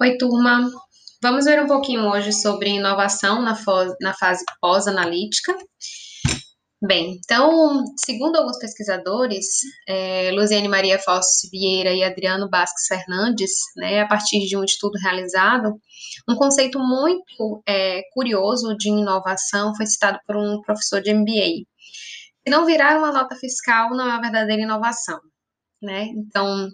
Oi, turma. Vamos ver um pouquinho hoje sobre inovação na, na fase pós-analítica. Bem, então, segundo alguns pesquisadores, é, Luziane Maria Fausto Vieira e Adriano Basques Fernandes, né, a partir de um estudo realizado, um conceito muito é, curioso de inovação foi citado por um professor de MBA. Se não virar uma nota fiscal, não é uma verdadeira inovação. Né? Então,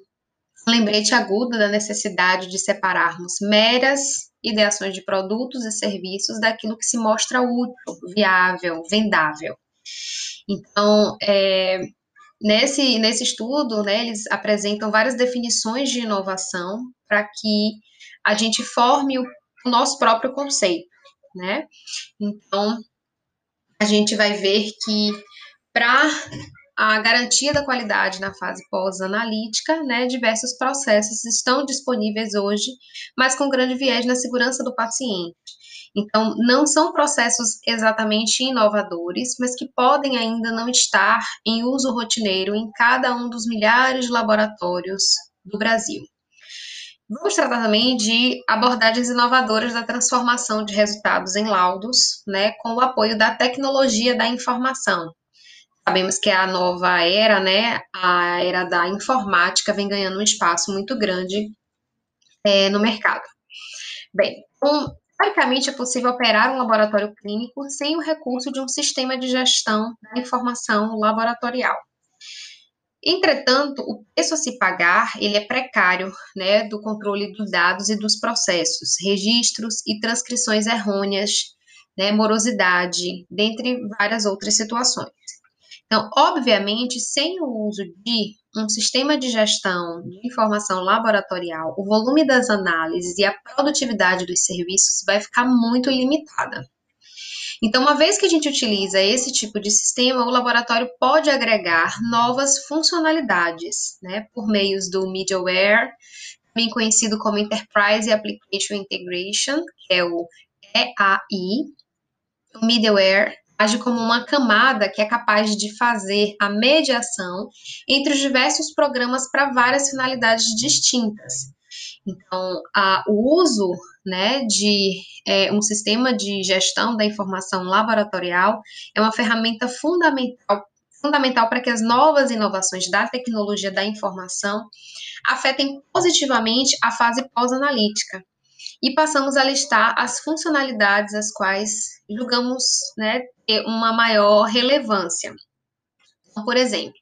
lembrete agudo da necessidade de separarmos meras ideações de produtos e serviços daquilo que se mostra útil, viável, vendável. Então, é, nesse, nesse estudo, né, eles apresentam várias definições de inovação para que a gente forme o, o nosso próprio conceito, né? Então, a gente vai ver que para a garantia da qualidade na fase pós-analítica, né, diversos processos estão disponíveis hoje, mas com grande viés na segurança do paciente. Então, não são processos exatamente inovadores, mas que podem ainda não estar em uso rotineiro em cada um dos milhares de laboratórios do Brasil. Vamos tratar também de abordagens inovadoras da transformação de resultados em laudos, né, com o apoio da tecnologia da informação, Sabemos que a nova era, né, a era da informática, vem ganhando um espaço muito grande é, no mercado. Bem, um, teoricamente é possível operar um laboratório clínico sem o recurso de um sistema de gestão da informação laboratorial. Entretanto, o preço a se pagar, ele é precário, né, do controle dos dados e dos processos, registros e transcrições errôneas, né, morosidade, dentre várias outras situações. Então, obviamente, sem o uso de um sistema de gestão de informação laboratorial, o volume das análises e a produtividade dos serviços vai ficar muito limitada. Então, uma vez que a gente utiliza esse tipo de sistema, o laboratório pode agregar novas funcionalidades, né, por meios do middleware, também conhecido como Enterprise Application Integration, que é o EAI. O middleware age como uma camada que é capaz de fazer a mediação entre os diversos programas para várias finalidades distintas. Então, a, o uso né, de é, um sistema de gestão da informação laboratorial é uma ferramenta fundamental fundamental para que as novas inovações da tecnologia da informação afetem positivamente a fase pós-analítica, e passamos a listar as funcionalidades as quais julgamos né, ter uma maior relevância. Então, por exemplo,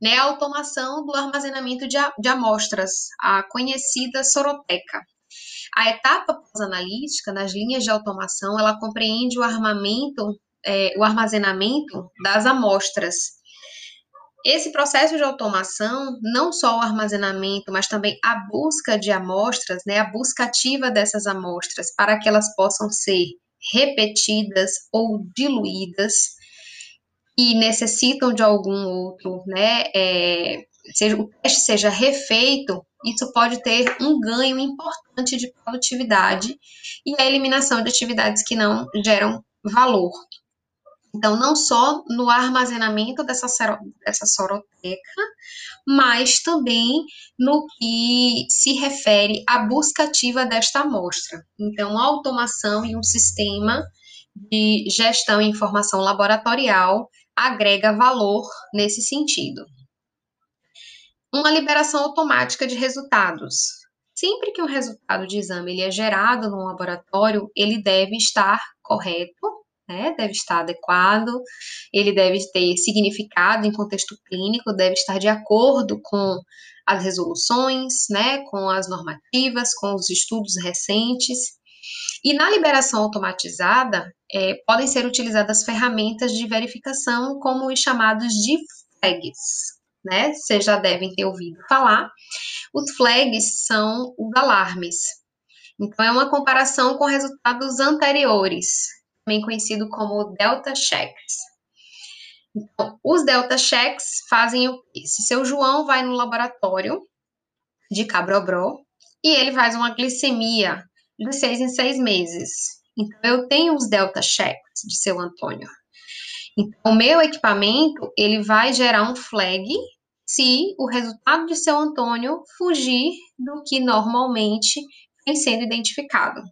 né, a automação do armazenamento de, de amostras, a conhecida soroteca. A etapa pós-analítica, nas linhas de automação, ela compreende o armamento, é, o armazenamento das amostras, esse processo de automação, não só o armazenamento, mas também a busca de amostras, né, a busca ativa dessas amostras para que elas possam ser repetidas ou diluídas e necessitam de algum outro, né, é, seja, o teste seja refeito, isso pode ter um ganho importante de produtividade e a eliminação de atividades que não geram valor. Então, não só no armazenamento dessa, dessa soroteca, mas também no que se refere à busca ativa desta amostra. Então, a automação e um sistema de gestão e informação laboratorial agrega valor nesse sentido. Uma liberação automática de resultados. Sempre que um resultado de exame ele é gerado no laboratório, ele deve estar correto né? Deve estar adequado, ele deve ter significado em contexto clínico, deve estar de acordo com as resoluções, né? Com as normativas, com os estudos recentes. E na liberação automatizada, é, podem ser utilizadas ferramentas de verificação, como os chamados de flags, né? Vocês já devem ter ouvido falar. Os flags são os alarmes. Então, é uma comparação com resultados anteriores, também conhecido como Delta Checks. Então, os Delta Checks fazem o Se seu João vai no laboratório de Cabrobró e ele faz uma glicemia de seis em seis meses. Então, eu tenho os Delta Checks de seu Antônio. Então, o meu equipamento, ele vai gerar um flag se o resultado de seu Antônio fugir do que normalmente vem sendo identificado.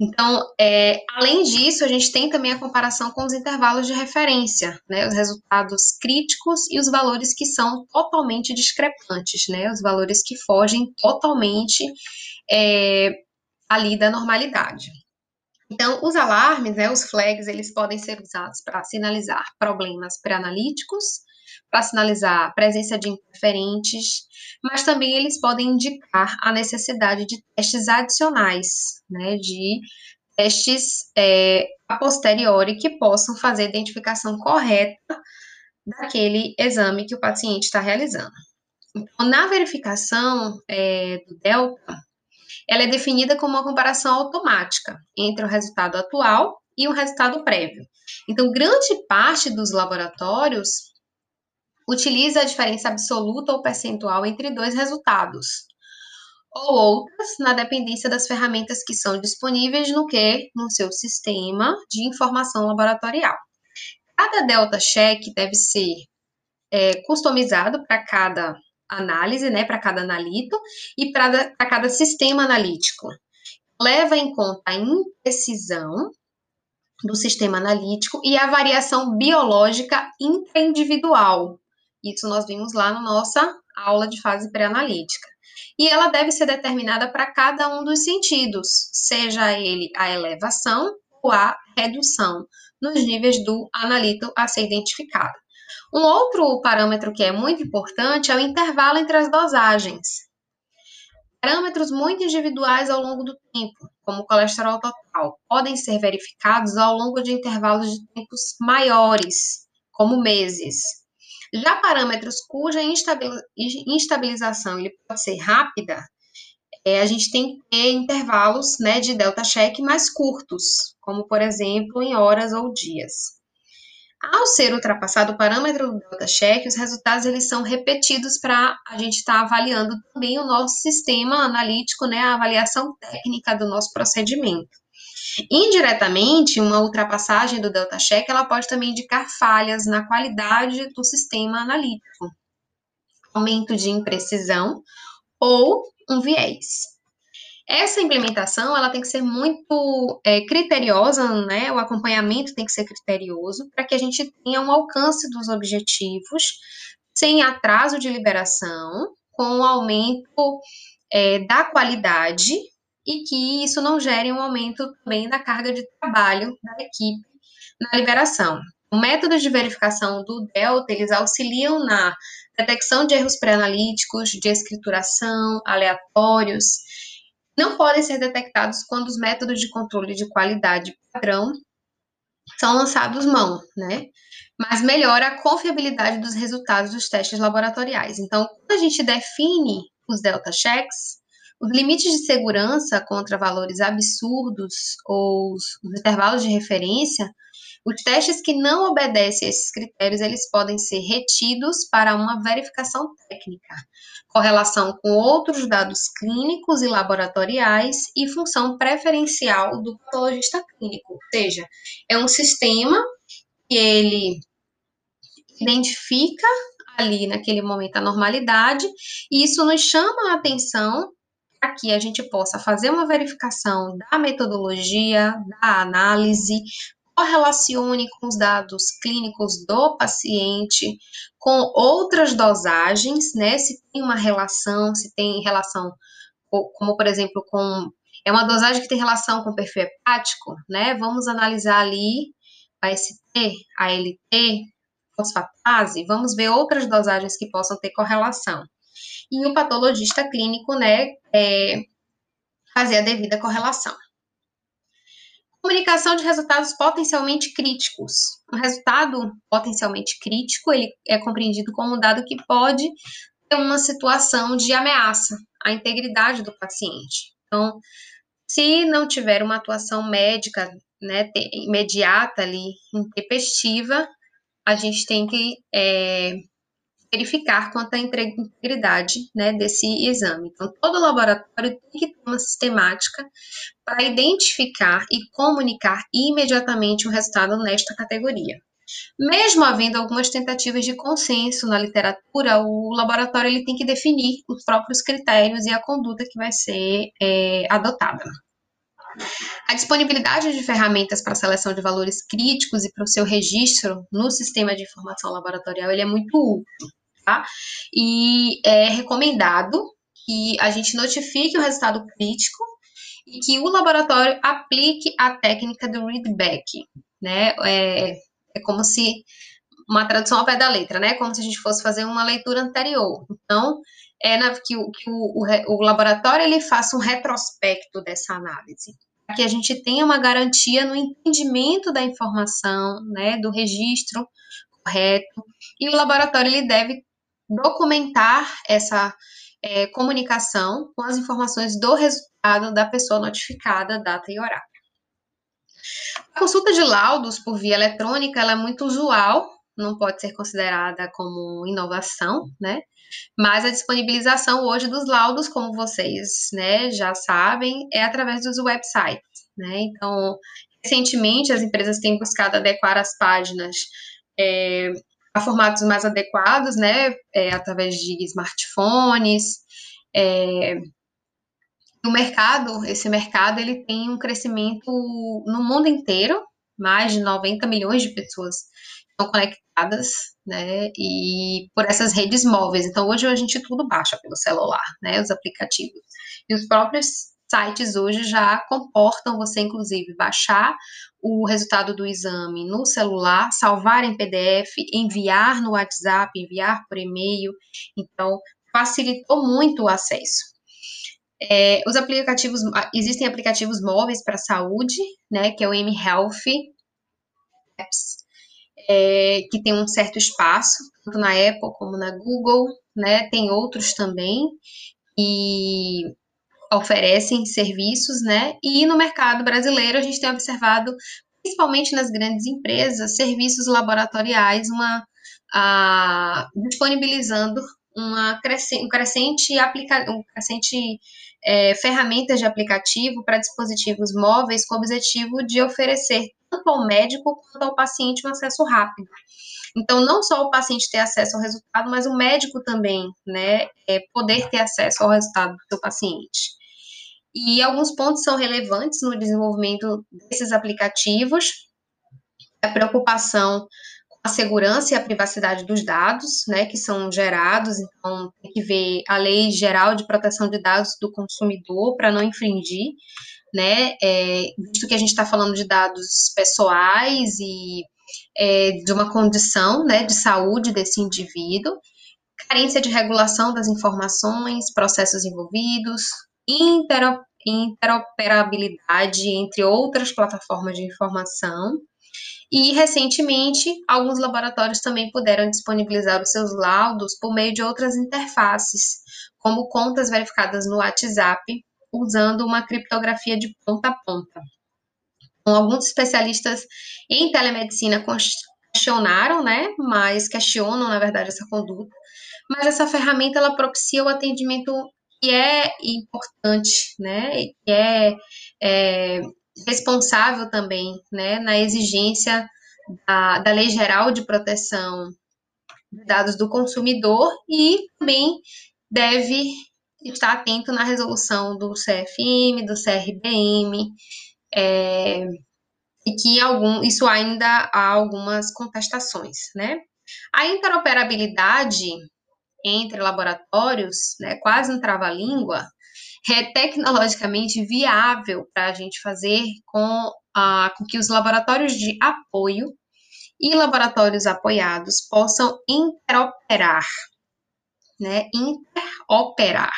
Então, é, além disso, a gente tem também a comparação com os intervalos de referência, né, os resultados críticos e os valores que são totalmente discrepantes, né, os valores que fogem totalmente é, ali da normalidade. Então, os alarmes, né, os flags, eles podem ser usados para sinalizar problemas pré-analíticos, para sinalizar a presença de interferentes, mas também eles podem indicar a necessidade de testes adicionais, né, de testes é, a posteriori que possam fazer a identificação correta daquele exame que o paciente está realizando. Então, na verificação é, do delta, ela é definida como uma comparação automática entre o resultado atual e o resultado prévio. Então, grande parte dos laboratórios utiliza a diferença absoluta ou percentual entre dois resultados, ou outras na dependência das ferramentas que são disponíveis no que no seu sistema de informação laboratorial. Cada delta check deve ser é, customizado para cada análise, né, para cada analito e para cada sistema analítico. Leva em conta a imprecisão do sistema analítico e a variação biológica intraindividual, isso nós vimos lá na nossa aula de fase pré-analítica. E ela deve ser determinada para cada um dos sentidos, seja ele a elevação ou a redução nos níveis do analito a ser identificado. Um outro parâmetro que é muito importante é o intervalo entre as dosagens. Parâmetros muito individuais ao longo do tempo, como o colesterol total, podem ser verificados ao longo de intervalos de tempos maiores, como meses, já parâmetros cuja instabilização ele pode ser rápida, é, a gente tem que ter intervalos né, de delta check mais curtos, como por exemplo em horas ou dias. Ao ser ultrapassado o parâmetro do delta check, os resultados eles são repetidos para a gente estar tá avaliando também o nosso sistema analítico, né, a avaliação técnica do nosso procedimento. Indiretamente, uma ultrapassagem do delta check ela pode também indicar falhas na qualidade do sistema analítico, aumento de imprecisão ou um viés. Essa implementação ela tem que ser muito é, criteriosa, né? O acompanhamento tem que ser criterioso para que a gente tenha um alcance dos objetivos sem atraso de liberação, com um aumento é, da qualidade e que isso não gere um aumento também da carga de trabalho da equipe na liberação. O método de verificação do Delta, eles auxiliam na detecção de erros pré-analíticos, de escrituração, aleatórios, não podem ser detectados quando os métodos de controle de qualidade padrão são lançados mão, né? Mas melhora a confiabilidade dos resultados dos testes laboratoriais. Então, quando a gente define os delta checks, os limites de segurança contra valores absurdos ou os, intervalos de referência, os testes que não obedecem a esses critérios, eles podem ser retidos para uma verificação técnica, correlação com outros dados clínicos e laboratoriais e função preferencial do patologista clínico. Ou seja, é um sistema que ele identifica ali naquele momento a normalidade, e isso nos chama a atenção para que a gente possa fazer uma verificação da metodologia, da análise, correlacione com os dados clínicos do paciente, com outras dosagens, né? Se tem uma relação, se tem relação, como por exemplo, com. É uma dosagem que tem relação com o perfil hepático, né? Vamos analisar ali a ST, a LT, fosfatase, vamos ver outras dosagens que possam ter correlação e o patologista clínico, né, é, fazer a devida correlação. Comunicação de resultados potencialmente críticos. Um resultado potencialmente crítico, ele é compreendido como um dado que pode ter uma situação de ameaça à integridade do paciente. Então, se não tiver uma atuação médica, né, imediata ali, intempestiva, a gente tem que é, verificar quanto à integridade né, desse exame. Então, todo laboratório tem que ter uma sistemática para identificar e comunicar imediatamente o resultado nesta categoria. Mesmo havendo algumas tentativas de consenso na literatura, o laboratório ele tem que definir os próprios critérios e a conduta que vai ser é, adotada. A disponibilidade de ferramentas para seleção de valores críticos e para o seu registro no sistema de informação laboratorial ele é muito útil, tá? E é recomendado que a gente notifique o resultado crítico e que o laboratório aplique a técnica do readback, né? É, é como se uma tradução ao pé da letra, né? Como se a gente fosse fazer uma leitura anterior. Então, é na, que, o, que o, o, o laboratório ele faça um retrospecto dessa análise, para que a gente tenha uma garantia no entendimento da informação, né? Do registro correto. E o laboratório ele deve documentar essa é, comunicação com as informações do resultado da pessoa notificada, data e horário. A consulta de laudos por via eletrônica é muito usual, não pode ser considerada como inovação, né? Mas a disponibilização hoje dos laudos, como vocês né, já sabem, é através dos websites. Né? Então, recentemente, as empresas têm buscado adequar as páginas é, a formatos mais adequados, né, é, através de smartphones. É, o mercado, esse mercado, ele tem um crescimento no mundo inteiro, mais de 90 milhões de pessoas estão conectadas, né, e por essas redes móveis. Então, hoje a gente tudo baixa pelo celular, né, os aplicativos. E os próprios sites hoje já comportam você, inclusive, baixar o resultado do exame no celular, salvar em PDF, enviar no WhatsApp, enviar por e-mail. Então, facilitou muito o acesso. É, os aplicativos, existem aplicativos móveis para saúde, né, que é o mHealth Apps, é, que tem um certo espaço, tanto na Apple como na Google, né, tem outros também, e oferecem serviços, né? E no mercado brasileiro a gente tem observado, principalmente nas grandes empresas, serviços laboratoriais, uma a, disponibilizando uma crescente, um crescente, aplica, um crescente é, ferramentas de aplicativo para dispositivos móveis com o objetivo de oferecer tanto ao médico quanto ao paciente um acesso rápido. Então, não só o paciente ter acesso ao resultado, mas o médico também, né, é, poder ter acesso ao resultado do seu paciente. E alguns pontos são relevantes no desenvolvimento desses aplicativos, a preocupação a segurança e a privacidade dos dados, né, que são gerados, então tem que ver a Lei Geral de Proteção de Dados do Consumidor para não infringir, né, é, visto que a gente está falando de dados pessoais e é, de uma condição, né, de saúde desse indivíduo, carência de regulação das informações, processos envolvidos, interoperabilidade entre outras plataformas de informação. E, recentemente, alguns laboratórios também puderam disponibilizar os seus laudos por meio de outras interfaces, como contas verificadas no WhatsApp, usando uma criptografia de ponta a ponta. Então, alguns especialistas em telemedicina questionaram, né, mas questionam, na verdade, essa conduta, mas essa ferramenta ela propicia o atendimento que é importante, né, que é, é responsável também, né, na exigência da, da Lei Geral de Proteção de Dados do Consumidor e também deve estar atento na resolução do CFM, do CRBM, é, e que algum, isso ainda há algumas contestações, né? A interoperabilidade entre laboratórios, né, quase um trava-língua, é tecnologicamente viável para a gente fazer com, a, com que os laboratórios de apoio e laboratórios apoiados possam interoperar, né, interoperar,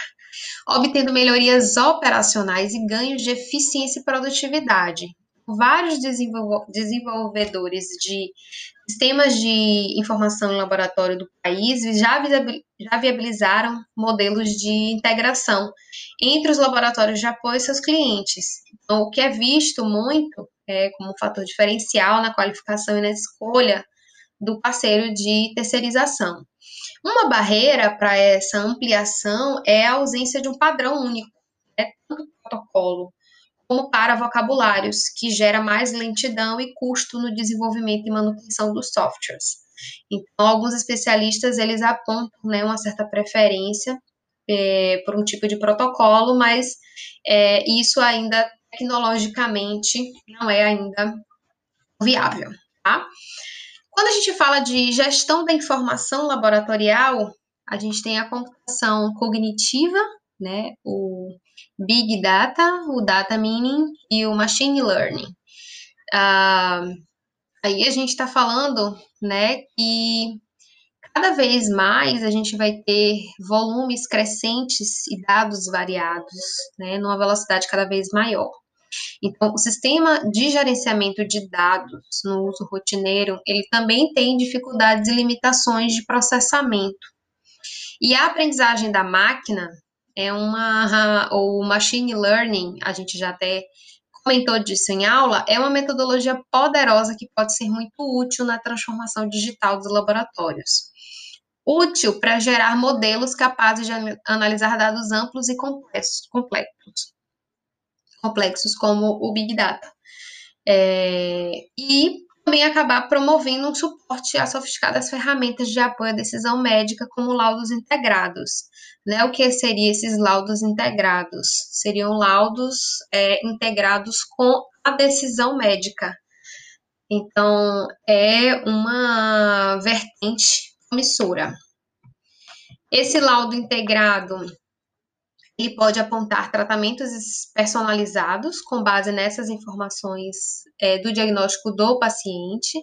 obtendo melhorias operacionais e ganhos de eficiência e produtividade. Vários desenvolvedores de sistemas de informação em laboratório do país já, viabilizaram modelos de integração entre os laboratórios de apoio e seus clientes. Então, o que é visto muito é, como um fator diferencial na qualificação e na escolha do parceiro de terceirização. Uma barreira para essa ampliação é a ausência de um padrão único, né, tanto protocolo como para vocabulários, que gera mais lentidão e custo no desenvolvimento e manutenção dos softwares. Então, alguns especialistas eles apontam né, uma certa preferência é, por um tipo de protocolo, mas é, isso ainda tecnologicamente não é ainda viável, tá? Quando a gente fala de gestão da informação laboratorial, a gente tem a computação cognitiva, né, o Big Data, o Data Mining e o Machine Learning. Ah, aí a gente está falando, né, que cada vez mais a gente vai ter volumes crescentes e dados variados, né, numa velocidade cada vez maior. Então, o sistema de gerenciamento de dados no uso rotineiro, ele também tem dificuldades e limitações de processamento. E a aprendizagem da máquina é uma, ou machine learning, a gente já até comentou disso em aula, é uma metodologia poderosa que pode ser muito útil na transformação digital dos laboratórios. Útil para gerar modelos capazes de analisar dados amplos e complexos, complexos complexos como o Big Data. É, e também acabar promovendo um suporte a sofisticadas ferramentas de apoio à decisão médica, como laudos integrados. Né? O que seriam esses laudos integrados? Seriam laudos é, integrados com a decisão médica. Então, é uma vertente promissora. Esse laudo integrado ele pode apontar tratamentos personalizados com base nessas informações é, do diagnóstico do paciente,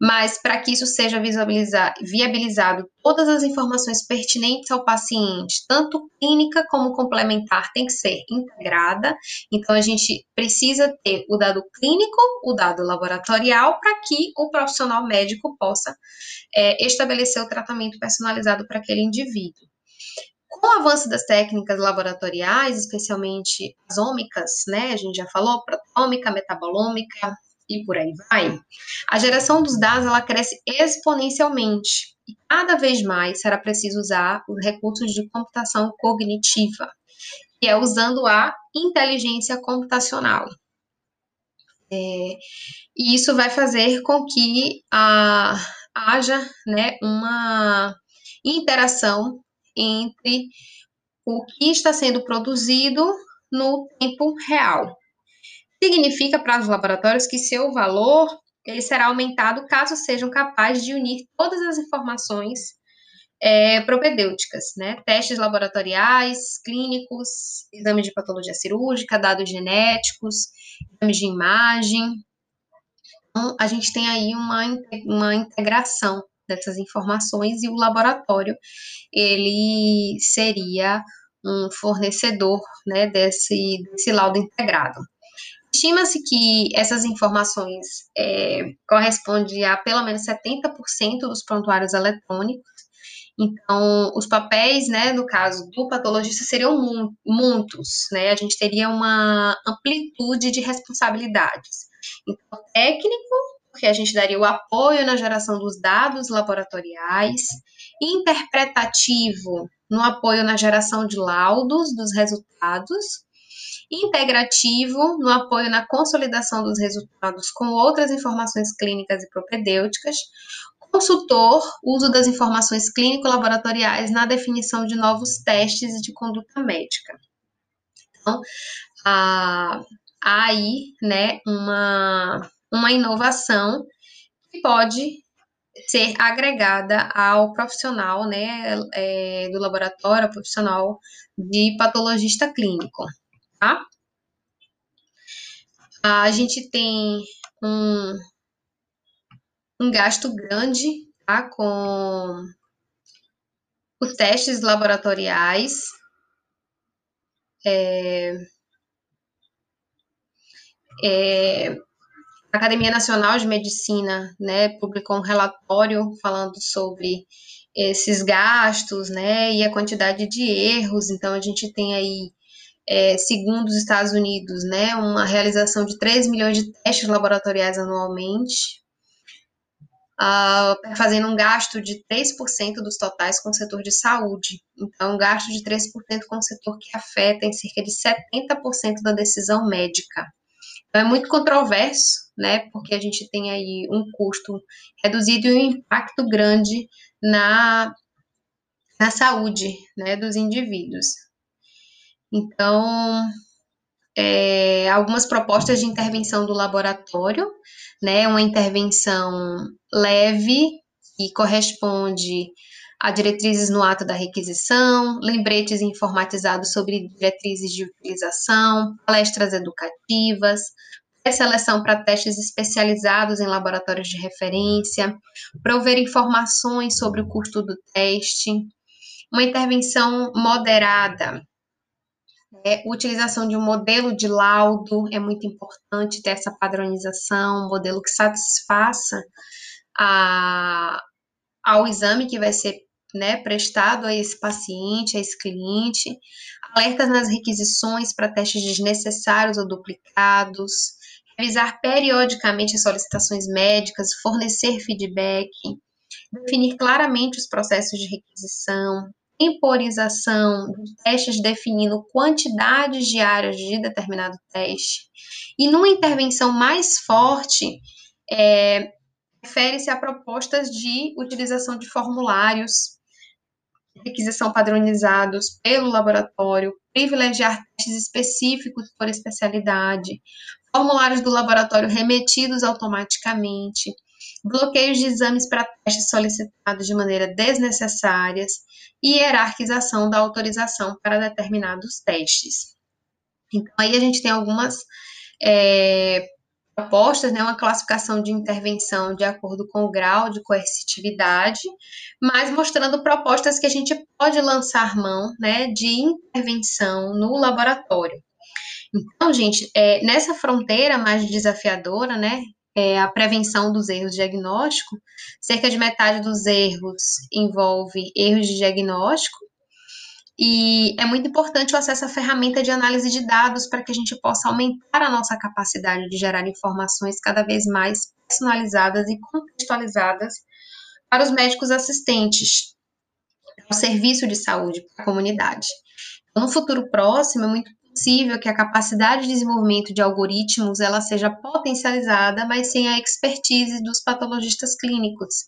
mas para que isso seja viabilizado, todas as informações pertinentes ao paciente, tanto clínica como complementar, tem que ser integrada. Então, a gente precisa ter o dado clínico, o dado laboratorial, para que o profissional médico possa é, estabelecer o tratamento personalizado para aquele indivíduo. Com o avanço das técnicas laboratoriais, especialmente as ômicas, né, a gente já falou, protômica, metabolômica e por aí vai, a geração dos dados ela cresce exponencialmente e cada vez mais será preciso usar os recursos de computação cognitiva, que é usando a inteligência computacional. É, e isso vai fazer com que a, haja né, uma interação entre o que está sendo produzido no tempo real. Significa para os laboratórios que seu valor ele será aumentado caso sejam capazes de unir todas as informações é, propedêuticas, né? Testes laboratoriais, clínicos, exames de patologia cirúrgica, dados genéticos, exames de imagem. Então, a gente tem aí uma, uma integração dessas informações e o laboratório ele seria um fornecedor né, desse, desse laudo integrado. Estima-se que essas informações é, correspondem a pelo menos 70% dos prontuários eletrônicos. Então, os papéis, né, no caso do patologista, seriam muitos, né? A gente teria uma amplitude de responsabilidades. Então, técnico, porque a gente daria o apoio na geração dos dados laboratoriais, interpretativo no apoio na geração de laudos dos resultados, integrativo no apoio na consolidação dos resultados com outras informações clínicas e propedêuticas, consultor, uso das informações clínico-laboratoriais na definição de novos testes de conduta médica. Então, há aí, né, uma uma inovação que pode ser agregada ao profissional, né, é, do laboratório, profissional de patologista clínico, tá? A gente tem um, um gasto grande, tá, com os testes laboratoriais, é, é, a Academia Nacional de Medicina, né, publicou um relatório falando sobre esses gastos, né, e a quantidade de erros. Então, a gente tem aí, é, segundo os Estados Unidos, né, uma realização de 3 milhões de testes laboratoriais anualmente. uh, fazendo um gasto de 3% dos totais com o setor de saúde. Então, um gasto de 3% com o setor que afeta em cerca de 70% da decisão médica. Então, é muito controverso, né, porque a gente tem aí um custo reduzido e um impacto grande na, na saúde, né, dos indivíduos. Então, é, algumas propostas de intervenção do laboratório, né, uma intervenção leve e corresponde a diretrizes no ato da requisição, lembretes informatizados sobre diretrizes de utilização, palestras educativas, seleção para testes especializados em laboratórios de referência, prover informações sobre o custo do teste, uma intervenção moderada é, utilização de um modelo de laudo é muito importante ter essa padronização, um modelo que satisfaça a, ao exame que vai ser né, prestado a esse paciente, a esse cliente, alertas nas requisições para testes desnecessários ou duplicados, revisar periodicamente as solicitações médicas, fornecer feedback, definir claramente os processos de requisição, temporização de testes definindo quantidades diárias de determinado teste. E numa intervenção mais forte, é, refere-se a propostas de utilização de formulários, requisição padronizados pelo laboratório, privilegiar testes específicos por especialidade, formulários do laboratório remetidos automaticamente, bloqueios de exames para testes solicitados de maneira desnecessárias e hierarquização da autorização para determinados testes. Então, aí a gente tem algumas é, propostas, né, uma classificação de intervenção de acordo com o grau de coercitividade, mas mostrando propostas que a gente pode lançar mão né, de intervenção no laboratório. Então, gente, é, nessa fronteira mais desafiadora, né, é, a prevenção dos erros de diagnóstico, cerca de metade dos erros envolve erros de diagnóstico, e é muito importante o acesso à ferramenta de análise de dados para que a gente possa aumentar a nossa capacidade de gerar informações cada vez mais personalizadas e contextualizadas para os médicos assistentes, o serviço de saúde para a comunidade. Então, no futuro próximo, é muito possível que a capacidade de desenvolvimento de algoritmos ela seja potencializada, mas sem a expertise dos patologistas clínicos.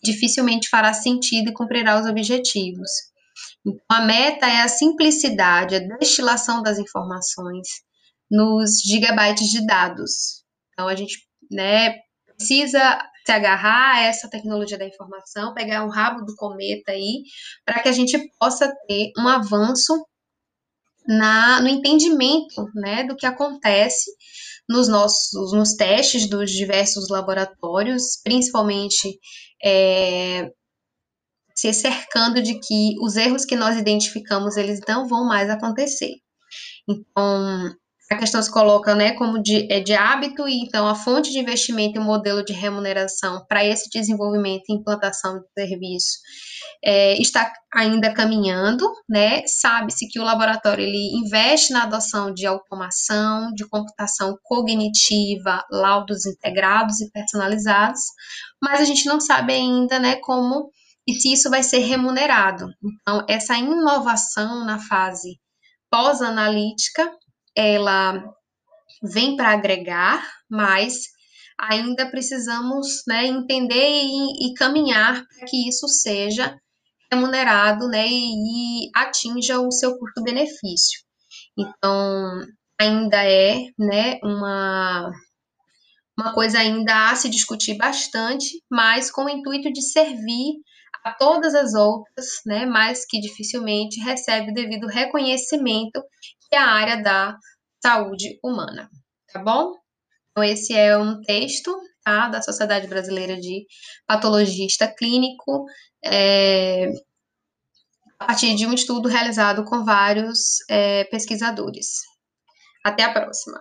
Dificilmente fará sentido e cumprirá os objetivos. Então, a meta é a simplicidade, a destilação das informações nos gigabytes de dados. Então, a gente né, precisa se agarrar a essa tecnologia da informação, pegar um rabo do cometa aí, para que a gente possa ter um avanço na, no entendimento né, do que acontece nos nossos nos testes dos diversos laboratórios, principalmente é, se cercando de que os erros que nós identificamos eles não vão mais acontecer. Então, a questão se coloca né, como de, é de hábito, e então a fonte de investimento e o modelo de remuneração para esse desenvolvimento e implantação do serviço é, está ainda caminhando, né? Sabe-se que o laboratório ele investe na adoção de automação, de computação cognitiva, laudos integrados e personalizados, mas a gente não sabe ainda, né, como e se isso vai ser remunerado. Então, essa inovação na fase pós-analítica ela vem para agregar, mas ainda precisamos né, entender e, e caminhar para que isso seja remunerado né, e, e atinja o seu custo-benefício. Então, ainda é né, uma, uma coisa ainda a se discutir bastante, mas com o intuito de servir a todas as outras, né, mas que dificilmente recebe o devido reconhecimento que a área da saúde humana, tá bom? Então, esse é um texto tá, da Sociedade Brasileira de Patologista Clínico, é, a partir de um estudo realizado com vários é, pesquisadores. Até a próxima!